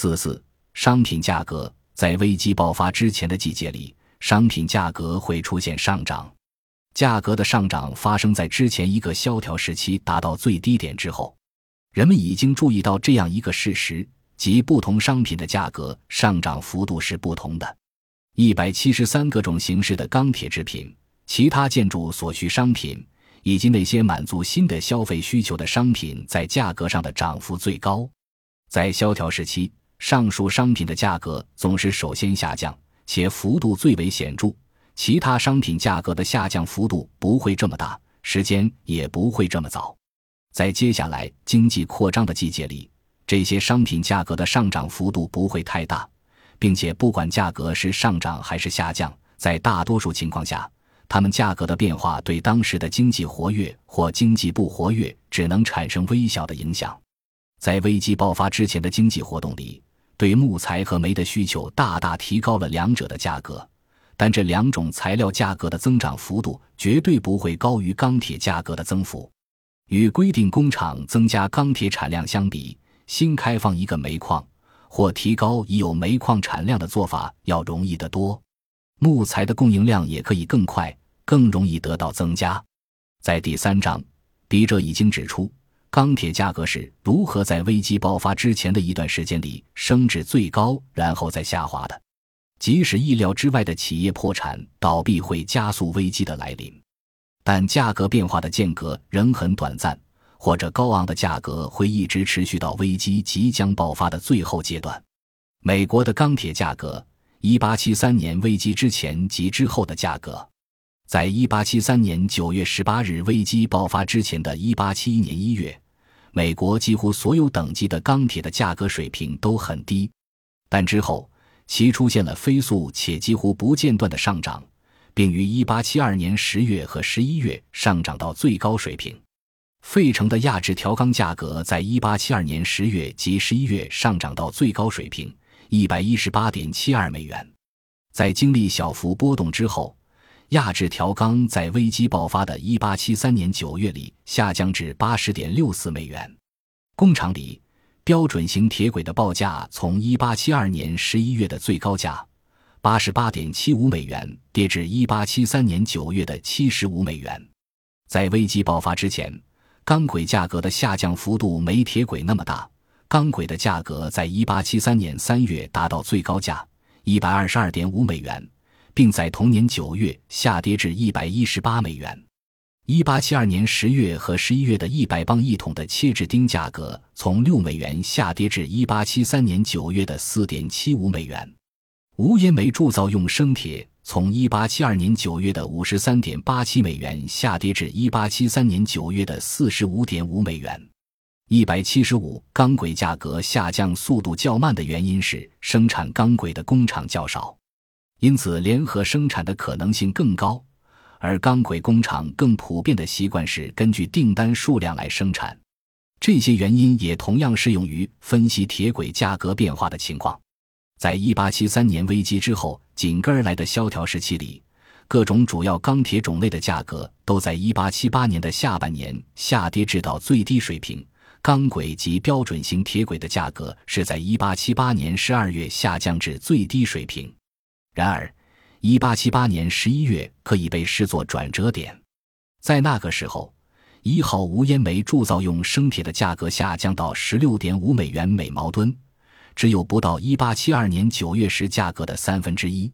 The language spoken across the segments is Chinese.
四四，商品价格在危机爆发之前的季节里，商品价格会出现上涨。价格的上涨发生在之前一个萧条时期达到最低点之后。人们已经注意到这样一个事实，即不同商品的价格上涨幅度是不同的。一百七十三各种形式的钢铁制品、其他建筑所需商品，以及那些满足新的消费需求的商品，在价格上的涨幅最高。在萧条时期，上述商品的价格总是首先下降，且幅度最为显著。其他商品价格的下降幅度不会这么大，时间也不会这么早。在接下来经济扩张的季节里，这些商品价格的上涨幅度不会太大，并且不管价格是上涨还是下降，在大多数情况下，它们价格的变化对当时的经济活跃或经济不活跃只能产生微小的影响。在危机爆发之前的经济活动里，对木材和煤的需求大大提高了两者的价格，但这两种材料价格的增长幅度绝对不会高于钢铁价格的增幅。与规定工厂增加钢铁产量相比，新开放一个煤矿或提高已有煤矿产量的做法要容易得多。木材的供应量也可以更快、更容易得到增加。在第三章，笔者已经指出，钢铁价格是如何在危机爆发之前的一段时间里升至最高，然后再下滑的。即使意料之外的企业破产倒闭会加速危机的来临。但价格变化的间隔仍很短暂，或者高昂的价格会一直持续到危机即将爆发的最后阶段。美国的钢铁价格，1873年危机之前及之后的价格，在1873年9月18日危机爆发之前的一八七一年1月，美国几乎所有等级的钢铁的价格水平都很低，但之后其出现了飞速且几乎不间断的上涨。并于1872年10月和11月上涨到最高水平。费城的亚制条钢价格在1872年10月及11月上涨到最高水平118.72美元。在经历小幅波动之后，亚制条钢在危机爆发的1873年9月里下降至80.64美元。工厂里标准型铁轨的报价从1872年11月的最高价。八十八点七五美元跌至一八七三年九月的七十五美元。在危机爆发之前，钢轨价格的下降幅度没铁轨那么大。钢轨的价格在一八七三年三月达到最高价一百二十二点五美元，并在同年九月下跌至一百一十八美元。一八七二年十月和十一月的一百磅一桶的切制钉价格从六美元下跌至一八七三年九月的四点七五美元。无烟煤铸造用生铁从1872年9月的53.87美元下跌至1873年9月的45.5美元。175钢轨价格下降速度较慢的原因是生产钢轨的工厂较少，因此联合生产的可能性更高。而钢轨工厂更普遍的习惯是根据订单数量来生产。这些原因也同样适用于分析铁轨价格变化的情况。在一八七三年危机之后紧跟而来的萧条时期里，各种主要钢铁种类的价格都在一八七八年的下半年下跌至到最低水平。钢轨及标准型铁轨的价格是在一八七八年十二月下降至最低水平。然而，一八七八年十一月可以被视作转折点，在那个时候，一号无烟煤铸造用生铁的价格下降到十六点五美元每毛吨。只有不到1872年9月时价格的三分之一。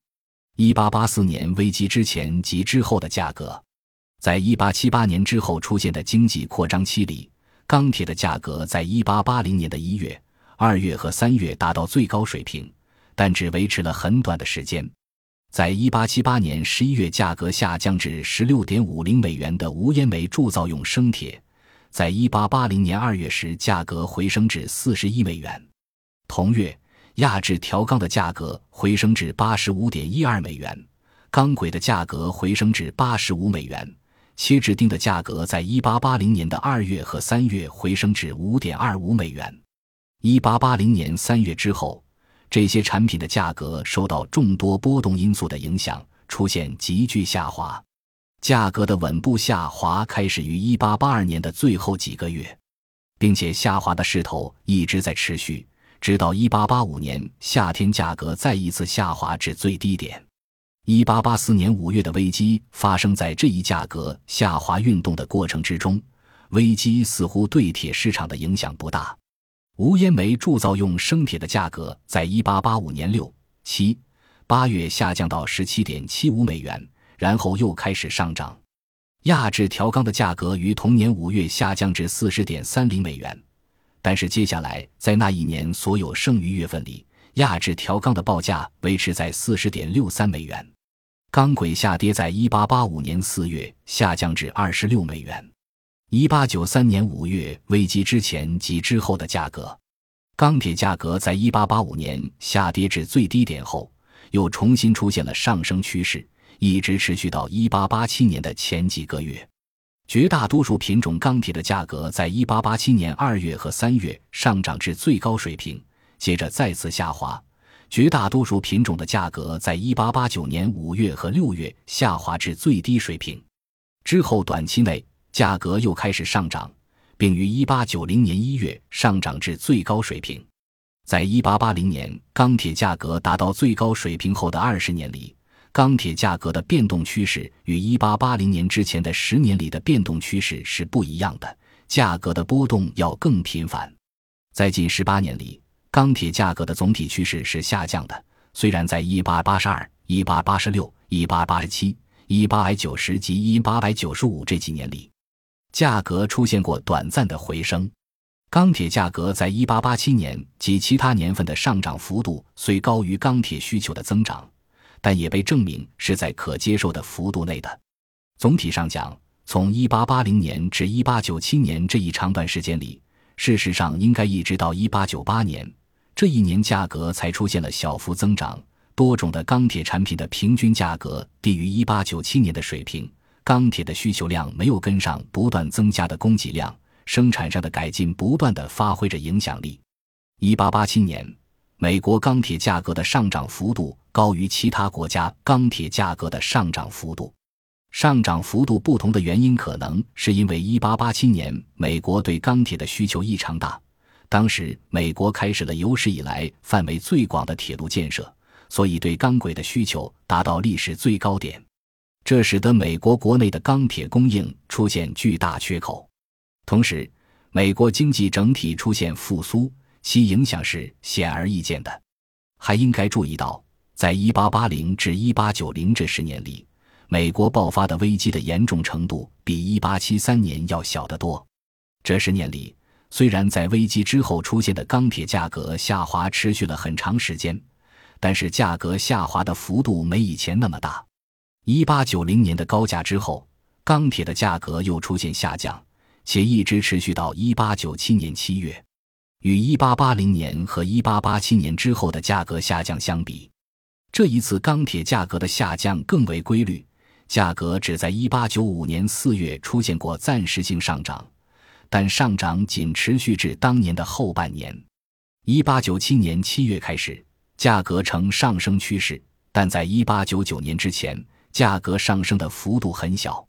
1884年危机之前及之后的价格，在1878年之后出现的经济扩张期里，钢铁的价格在1880年的一月、二月和三月达到最高水平，但只维持了很短的时间。在1878年11月，价格下降至16.50美元的无烟煤铸造用生铁，在1880年2月时价格回升至41美元。同月，亚制条钢的价格回升至八十五点一二美元，钢轨的价格回升至八十五美元，切制钉的价格在一八八零年的二月和三月回升至五点二五美元。一八八零年三月之后，这些产品的价格受到众多波动因素的影响，出现急剧下滑。价格的稳步下滑开始于一八八二年的最后几个月，并且下滑的势头一直在持续。直到1885年夏天，价格再一次下滑至最低点。1884年5月的危机发生在这一价格下滑运动的过程之中，危机似乎对铁市场的影响不大。无烟煤铸造用生铁的价格在1885年6、7、8月下降到17.75美元，然后又开始上涨。压制条钢的价格于同年5月下降至40.30美元。但是接下来，在那一年所有剩余月份里，压制条钢的报价维持在四十点六三美元。钢轨下跌，在一八八五年四月下降至二十六美元。一八九三年五月危机之前及之后的价格，钢铁价格在一八八五年下跌至最低点后，又重新出现了上升趋势，一直持续到一八八七年的前几个月。绝大多数品种钢铁的价格在1887年2月和3月上涨至最高水平，接着再次下滑。绝大多数品种的价格在1889年5月和6月下滑至最低水平，之后短期内价格又开始上涨，并于1890年1月上涨至最高水平。在1880年钢铁价格达到最高水平后的二十年里。钢铁价格的变动趋势与1880年之前的十年里的变动趋势是不一样的，价格的波动要更频繁。在近十八年里，钢铁价格的总体趋势是下降的。虽然在1882、1886、1887、1890及1895这几年里，价格出现过短暂的回升。钢铁价格在1887年及其他年份的上涨幅度虽高于钢铁需求的增长。但也被证明是在可接受的幅度内的。总体上讲，从1880年至1897年这一长段时间里，事实上应该一直到1898年这一年，价格才出现了小幅增长。多种的钢铁产品的平均价格低于1897年的水平，钢铁的需求量没有跟上不断增加的供给量，生产上的改进不断的发挥着影响力。1887年。美国钢铁价格的上涨幅度高于其他国家钢铁价格的上涨幅度。上涨幅度不同的原因，可能是因为1887年美国对钢铁的需求异常大，当时美国开始了有史以来范围最广的铁路建设，所以对钢轨的需求达到历史最高点，这使得美国国内的钢铁供应出现巨大缺口。同时，美国经济整体出现复苏。其影响是显而易见的，还应该注意到，在1880至1890这十年里，美国爆发的危机的严重程度比1873年要小得多。这十年里，虽然在危机之后出现的钢铁价格下滑持续了很长时间，但是价格下滑的幅度没以前那么大。1890年的高价之后，钢铁的价格又出现下降，且一直持续到1897年7月。与1880年和1887年之后的价格下降相比，这一次钢铁价格的下降更为规律，价格只在1895年4月出现过暂时性上涨，但上涨仅持续至当年的后半年。1897年7月开始，价格呈上升趋势，但在1899年之前，价格上升的幅度很小。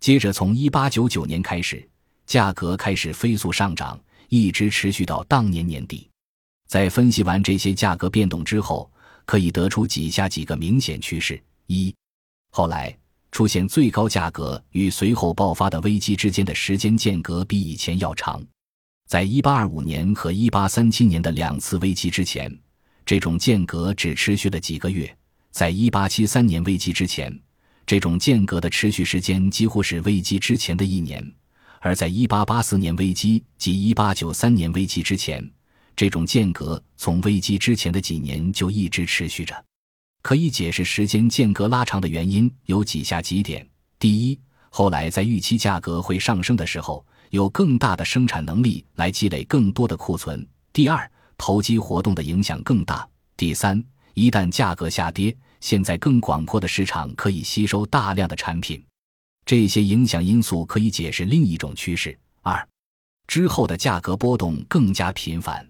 接着从1899年开始，价格开始飞速上涨。一直持续到当年年底，在分析完这些价格变动之后，可以得出以下几个明显趋势：一、后来出现最高价格与随后爆发的危机之间的时间间隔比以前要长。在1825年和1837年的两次危机之前，这种间隔只持续了几个月；在1873年危机之前，这种间隔的持续时间几乎是危机之前的一年。而在1884年危机及1893年危机之前，这种间隔从危机之前的几年就一直持续着。可以解释时间间隔拉长的原因有以下几点：第一，后来在预期价格会上升的时候，有更大的生产能力来积累更多的库存；第二，投机活动的影响更大；第三，一旦价格下跌，现在更广阔的市场可以吸收大量的产品。这些影响因素可以解释另一种趋势：二，之后的价格波动更加频繁。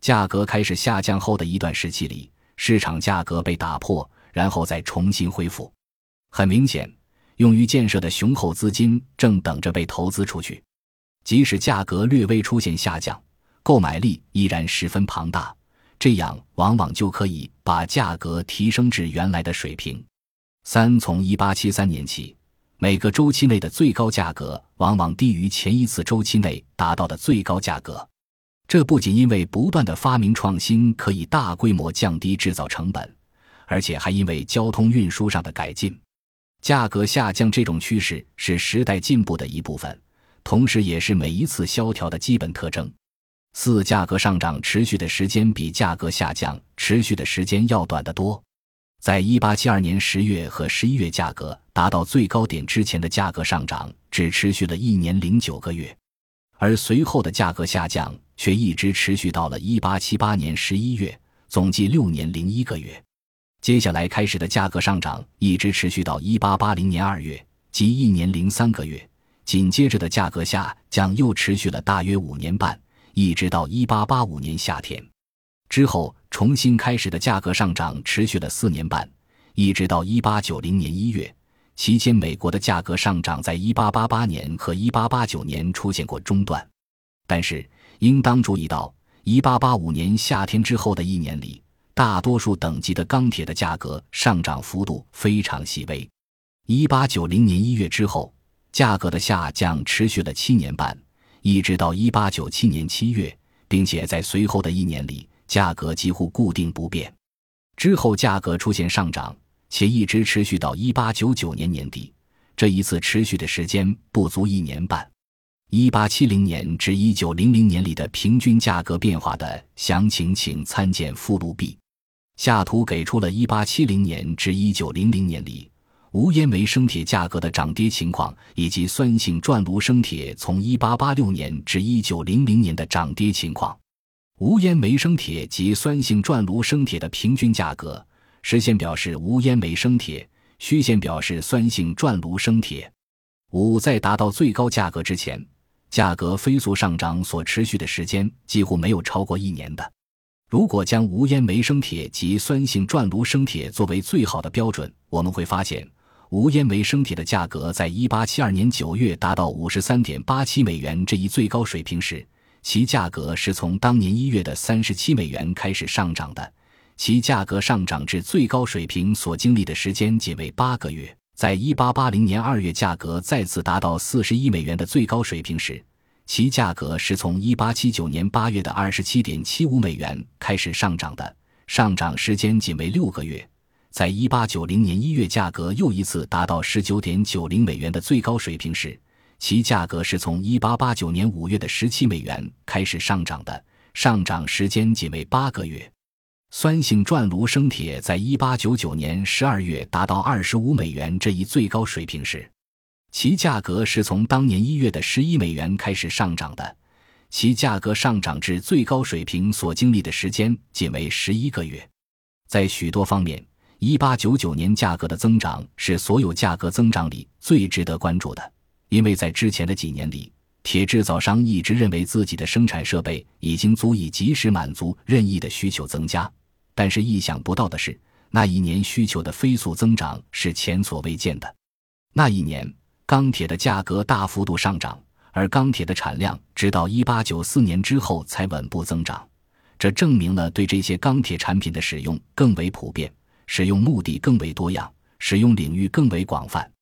价格开始下降后的一段时期里，市场价格被打破，然后再重新恢复。很明显，用于建设的雄厚资金正等着被投资出去。即使价格略微出现下降，购买力依然十分庞大，这样往往就可以把价格提升至原来的水平。三，从一八七三年起，每个周期内的最高价格往往低于前一次周期内达到的最高价格。这不仅因为不断的发明创新可以大规模降低制造成本，而且还因为交通运输上的改进，价格下降这种趋势是时代进步的一部分，同时也是每一次萧条的基本特征。四，价格上涨持续的时间比价格下降持续的时间要短得多。在一八七二年十月和十一月价格达到最高点之前的价格上涨只持续了一年零九个月，而随后的价格下降却一直持续到了一八七八年十一月，总计六年零一个月。接下来开始的价格上涨一直持续到一八八零年二月，即一年零三个月。紧接着的价格下降又持续了大约五年半，一直到一八八五年夏天。之后重新开始的价格上涨持续了四年半，一直到一八九零年一月。期间，美国的价格上涨在一八八八年和一八八九年出现过中断。但是，应当注意到，一八八五年夏天之后的一年里，大多数等级的钢铁的价格上涨幅度非常细微。一八九零年一月之后，价格的下降持续了七年半，一直到一八九七年七月，并且在随后的一年里。价格几乎固定不变，之后价格出现上涨，且一直持续到一八九九年年底。这一次持续的时间不足一年半。一八七零年至一九零零年里的平均价格变化的详情，请参见附录 B。下图给出了一八七零年至一九零零年里无烟煤生铁价格的涨跌情况，以及酸性转炉生铁从一八八六年至一九零零年的涨跌情况。无烟煤生铁及酸性转炉生铁的平均价格，实线表示无烟煤生铁，虚线表示酸性转炉生铁。五在达到最高价格之前，价格飞速上涨所持续的时间几乎没有超过一年的。如果将无烟煤生铁及酸性转炉生铁作为最好的标准，我们会发现，无烟煤生铁的价格在一八七二年九月达到五十三点八七美元这一最高水平时。其价格是从当年一月的三十七美元开始上涨的，其价格上涨至最高水平所经历的时间仅为八个月。在一八八零年二月价格再次达到四十一美元的最高水平时，其价格是从一八七九年八月的二十七点七五美元开始上涨的，上涨时间仅为六个月。在一八九零年一月价格又一次达到十九点九零美元的最高水平时。其价格是从一八八九年五月的十七美元开始上涨的，上涨时间仅为八个月。酸性转炉生铁在一八九九年十二月达到二十五美元这一最高水平时，其价格是从当年一月的十一美元开始上涨的，其价格上涨至最高水平所经历的时间仅为十一个月。在许多方面，一八九九年价格的增长是所有价格增长里最值得关注的。因为在之前的几年里，铁制造商一直认为自己的生产设备已经足以及时满足任意的需求增加，但是意想不到的是，那一年需求的飞速增长是前所未见的。那一年，钢铁的价格大幅度上涨，而钢铁的产量直到1894年之后才稳步增长。这证明了对这些钢铁产品的使用更为普遍，使用目的更为多样，使用领域更为广泛。